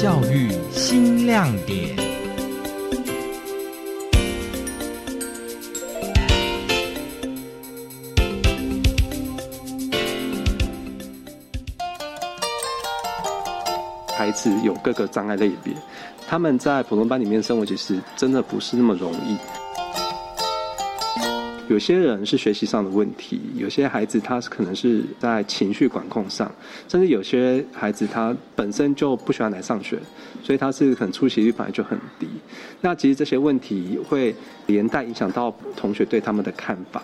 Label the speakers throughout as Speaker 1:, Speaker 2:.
Speaker 1: 教育新亮点。
Speaker 2: 孩子有各个障碍类别，他们在普通班里面生活，其实真的不是那么容易。有些人是学习上的问题，有些孩子他可能是在情绪管控上，甚至有些孩子他本身就不喜欢来上学，所以他是可能出席率本来就很低。那其实这些问题会连带影响到同学对他们的看法。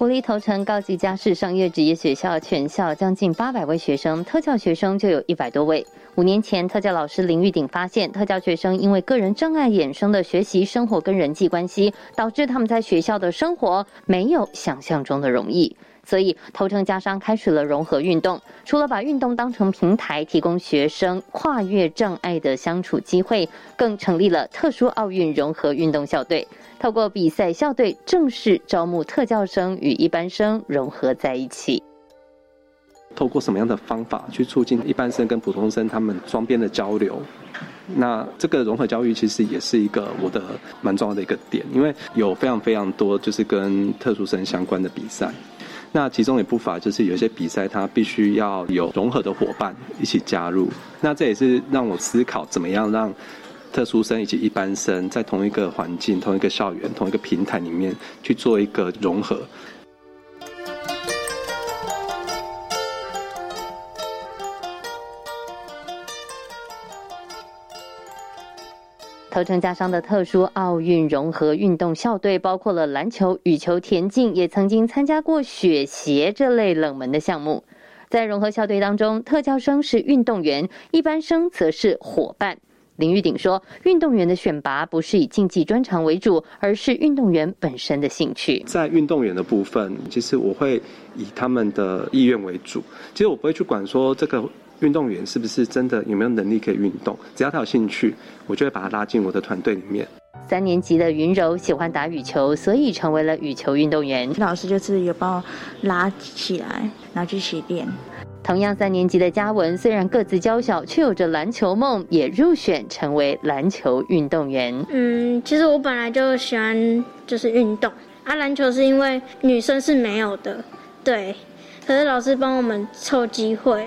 Speaker 3: 国立头城高级家事商业职业学校全校将近八百位学生，特教学生就有一百多位。五年前，特教老师林玉鼎发现，特教学生因为个人障碍衍生的学习、生活跟人际关系，导致他们在学校的生活没有想象中的容易。所以，头城家商开始了融合运动，除了把运动当成平台，提供学生跨越障碍的相处机会，更成立了特殊奥运融合运动校队。透过比赛校队正式招募特教生与一般生融合在一起。
Speaker 2: 透过什么样的方法去促进一般生跟普通生他们双边的交流？那这个融合教育其实也是一个我的蛮重要的一个点，因为有非常非常多就是跟特殊生相关的比赛。那其中也不乏就是有一些比赛它必须要有融合的伙伴一起加入。那这也是让我思考怎么样让。特殊生以及一般生在同一个环境、同一个校园、同一个平台里面去做一个融合。
Speaker 3: 合成家商的特殊奥运融合运动校队包括了篮球、羽球、田径，也曾经参加过雪鞋这类冷门的项目。在融合校队当中，特教生是运动员，一般生则是伙伴。林玉鼎说：“运动员的选拔不是以竞技专长为主，而是运动员本身的兴趣。
Speaker 2: 在运动员的部分，其实我会以他们的意愿为主。其实我不会去管说这个运动员是不是真的有没有能力可以运动，只要他有兴趣，我就会把他拉进我的团队里面。”
Speaker 3: 三年级的云柔喜欢打羽球，所以成为了羽球运动员。
Speaker 4: 老师就是有帮我拉起来，拿去训练。
Speaker 3: 同样三年级的嘉文，虽然个子娇小，却有着篮球梦，也入选成为篮球运动员。
Speaker 5: 嗯，其实我本来就喜欢就是运动啊，篮球是因为女生是没有的，对。可是老师帮我们凑机会，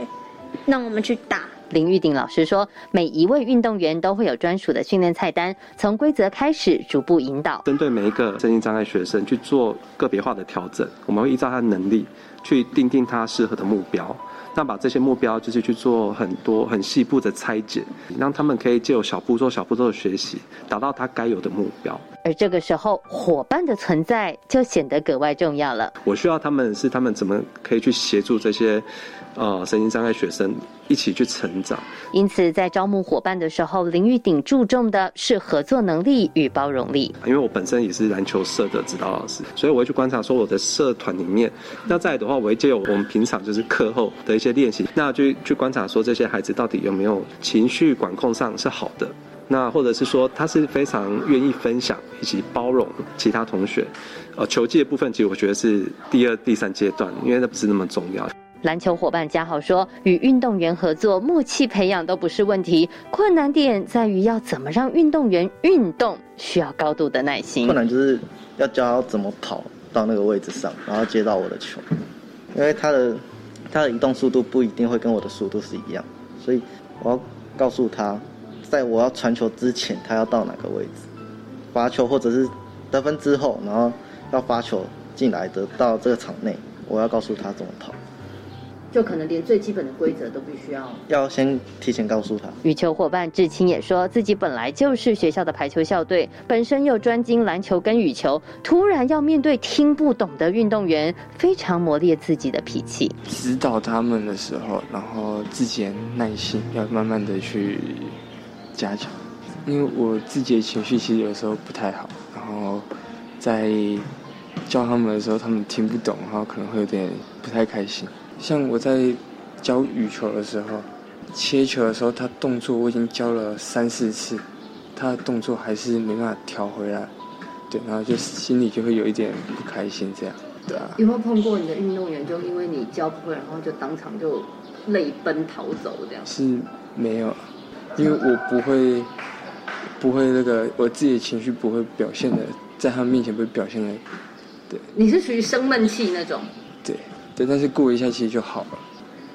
Speaker 5: 让我们去打。
Speaker 3: 林玉鼎老师说，每一位运动员都会有专属的训练菜单，从规则开始逐步引导，
Speaker 2: 针对每一个身心障碍学生去做个别化的调整。我们会依照他的能力去定定他适合的目标。那把这些目标就是去做很多很细部的拆解，让他们可以借由小步骤、小步骤的学习，达到他该有的目标。
Speaker 3: 而这个时候，伙伴的存在就显得格外重要了。
Speaker 2: 我需要他们是他们怎么可以去协助这些，呃，身心障碍学生一起去成长。
Speaker 3: 因此，在招募伙伴的时候，林玉鼎注重的是合作能力与包容力。
Speaker 2: 因为我本身也是篮球社的指导老师，所以我会去观察说我的社团里面，那再来的话，我会借由我们平常就是课后的一些练习，那去去观察说这些孩子到底有没有情绪管控上是好的，那或者是说他是非常愿意分享以及包容其他同学。呃，球技的部分其实我觉得是第二、第三阶段，因为那不是那么重要。
Speaker 3: 篮球伙伴嘉豪说：“与运动员合作，默契培养都不是问题，困难点在于要怎么让运动员运动，需要高度的耐心。
Speaker 6: 困难就是要教他怎么跑到那个位置上，然后接到我的球，因为他的他的移动速度不一定会跟我的速度是一样，所以我要告诉他，在我要传球之前，他要到哪个位置，发球或者是得分之后，然后要发球进来得到这个场内，我要告诉他怎么跑。”
Speaker 3: 就可能连最基本的规则都必须要
Speaker 6: 要先提前告诉他。
Speaker 3: 羽球伙伴志清也说自己本来就是学校的排球校队，本身又专精篮球跟羽球，突然要面对听不懂的运动员，非常磨练自己的脾气。
Speaker 7: 指导他们的时候，然后自己的耐心要慢慢的去加强，因为我自己的情绪其实有时候不太好，然后在教他们的时候，他们听不懂，然后可能会有点不太开心。像我在教羽球的时候，切球的时候，他动作我已经教了三四次，他的动作还是没办法调回来，对，然后就心里就会有一点不开心，这样，对啊。
Speaker 3: 有没有碰过你的运动员，就因为你教不会，然后就当场就泪奔逃走这样？
Speaker 7: 是没有，因为我不会，不会那个我自己的情绪不会表现的，在他们面前不会表现的，对。
Speaker 3: 你是属于生闷气那种？
Speaker 7: 对对，但是过一下其实就好了。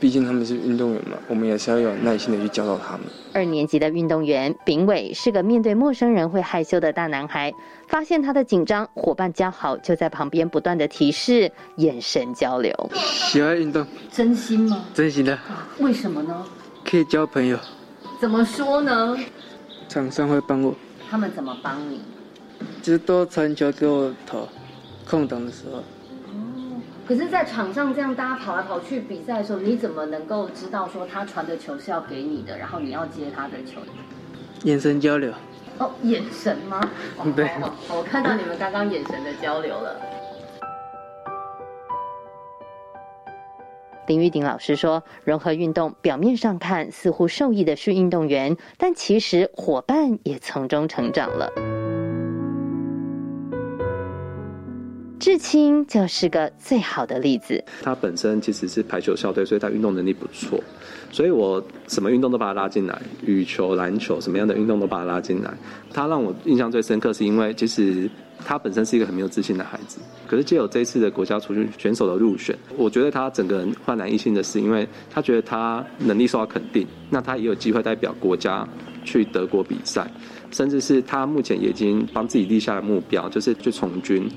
Speaker 7: 毕竟他们是运动员嘛，我们也是要有耐心的去教导他们。
Speaker 3: 二年级的运动员丙伟是个面对陌生人会害羞的大男孩，发现他的紧张，伙伴嘉豪就在旁边不断的提示，眼神交流。
Speaker 8: 喜欢运动，
Speaker 3: 真心吗？
Speaker 8: 真心的。
Speaker 3: 为什么呢？
Speaker 8: 可以交朋友。
Speaker 3: 怎么说呢？
Speaker 8: 场上会帮我。
Speaker 3: 他们怎么帮你？
Speaker 8: 就是多传球给我投，空档的时候。
Speaker 3: 可是，在场上这样大家跑来跑去比赛的时候，你怎么能够知道说他传的球是要给你的，然后你要接他的球？
Speaker 8: 眼神交流。
Speaker 3: 哦，眼神吗？
Speaker 8: 对。
Speaker 3: 哦，我看到你们刚刚眼神的交流了。林玉鼎老师说，融合运动表面上看似乎受益的是运动员，但其实伙伴也从中成长了。志清就是个最好的例子。
Speaker 2: 他本身其实是排球校队，所以他运动能力不错。所以我什么运动都把他拉进来，羽球、篮球，什么样的运动都把他拉进来。他让我印象最深刻，是因为其实他本身是一个很没有自信的孩子。可是借由这一次的国家储训选手的入选，我觉得他整个人焕然一新的是，因为他觉得他能力受到肯定，那他也有机会代表国家去德国比赛，甚至是他目前已经帮自己立下了目标，就是去从军。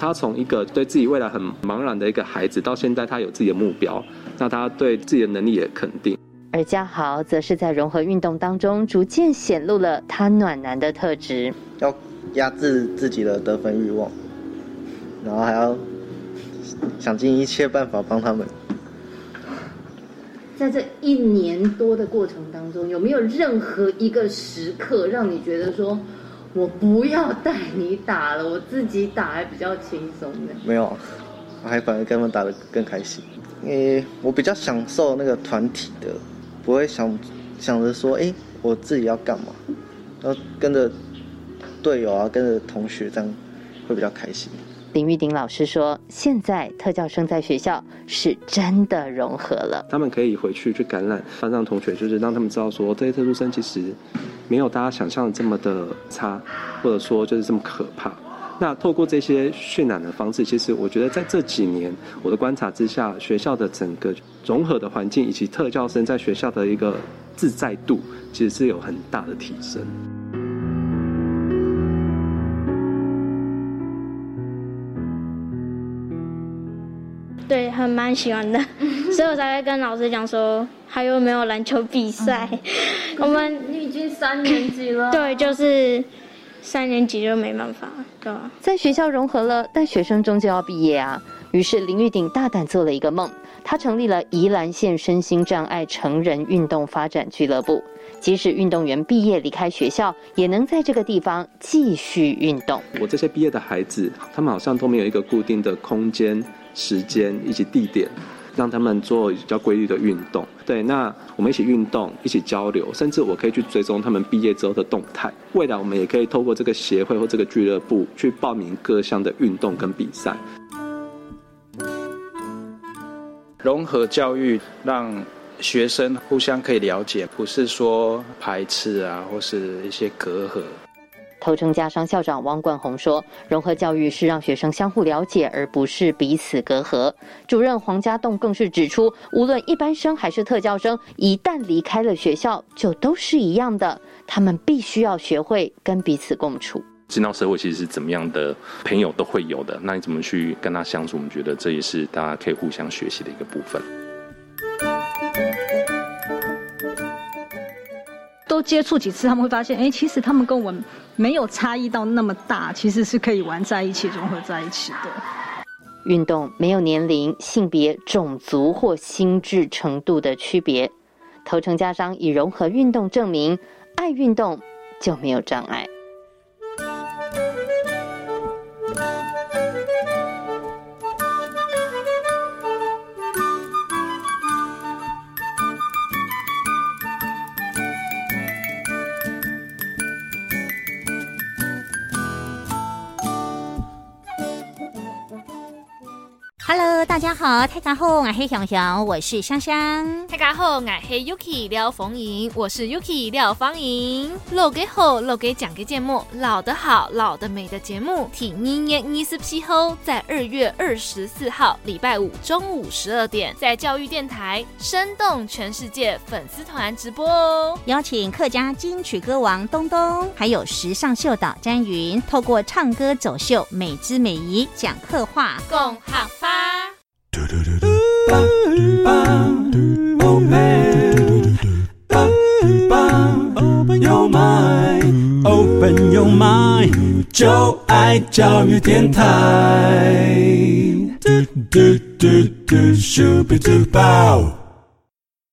Speaker 2: 他从一个对自己未来很茫然的一个孩子，到现在他有自己的目标，那他对自己的能力也肯定。
Speaker 3: 而嘉豪则是在融合运动当中，逐渐显露了他暖男的特质。
Speaker 6: 要压制自己的得分欲望，然后还要想尽一切办法帮他们。
Speaker 3: 在这一年多的过程当中，有没有任何一个时刻让你觉得说？我不要带你打了，我自己打还比较轻松呢。
Speaker 6: 没有，我还反而跟他们打得更开心，因为我比较享受那个团体的，不会想想着说，哎，我自己要干嘛，然后跟着队友啊，跟着同学这样会比较开心。
Speaker 3: 林玉鼎老师说：“现在特教生在学校是真的融合了，
Speaker 2: 他们可以回去去感染班上同学，就是让他们知道说，这些特殊生其实没有大家想象的这么的差，或者说就是这么可怕。那透过这些渲染的方式，其实我觉得在这几年我的观察之下，学校的整个融合的环境以及特教生在学校的一个自在度，其实是有很大的提升。”
Speaker 5: 对，很蛮喜欢的，所以我才会跟老师讲说，还有没有篮球比赛？嗯、我们
Speaker 3: 你已经三年级了，
Speaker 5: 对，就是三年级就没办法，对吧？
Speaker 3: 在学校融合了，但学生终究要毕业啊。于是林玉鼎大胆做了一个梦，他成立了宜兰县身心障碍成人运动发展俱乐部，即使运动员毕业离开学校，也能在这个地方继续运动。
Speaker 2: 我这些毕业的孩子，他们好像都没有一个固定的空间。时间以及地点，让他们做比较规律的运动。对，那我们一起运动，一起交流，甚至我可以去追踪他们毕业之后的动态。未来我们也可以透过这个协会或这个俱乐部去报名各项的运动跟比赛。
Speaker 9: 融合教育，让学生互相可以了解，不是说排斥啊，或是一些隔阂。
Speaker 3: 头城家商校长汪冠宏说：“融合教育是让学生相互了解，而不是彼此隔阂。”主任黄家栋更是指出，无论一般生还是特教生，一旦离开了学校，就都是一样的。他们必须要学会跟彼此共处。
Speaker 10: 进到社会其实是怎么样的朋友都会有的，那你怎么去跟他相处？我们觉得这也是大家可以互相学习的一个部分。
Speaker 11: 接触几次，他们会发现，哎，其实他们跟我没有差异到那么大，其实是可以玩在一起、融合在一起的。
Speaker 3: 运动没有年龄、性别、种族或心智程度的区别。头城家商以融合运动证明，爱运动就没有障
Speaker 12: 碍。大家好，泰卡后我黑，我是香香。
Speaker 13: 泰卡后我黑 Yuki 廖逢迎，我是 Yuki 廖芳莹。露给后露给讲个节目，老的好，老的美的节目，挺妮耶妮斯皮后，在二月二十四号礼拜五中午十二点，在教育电台生动全世界粉丝团直播哦，
Speaker 12: 邀请客家金曲歌王东东，还有时尚秀导詹云，透过唱歌走秀，美姿美仪讲客话，
Speaker 13: 共行发。
Speaker 14: Open your mind, open your mind，就爱教育电台。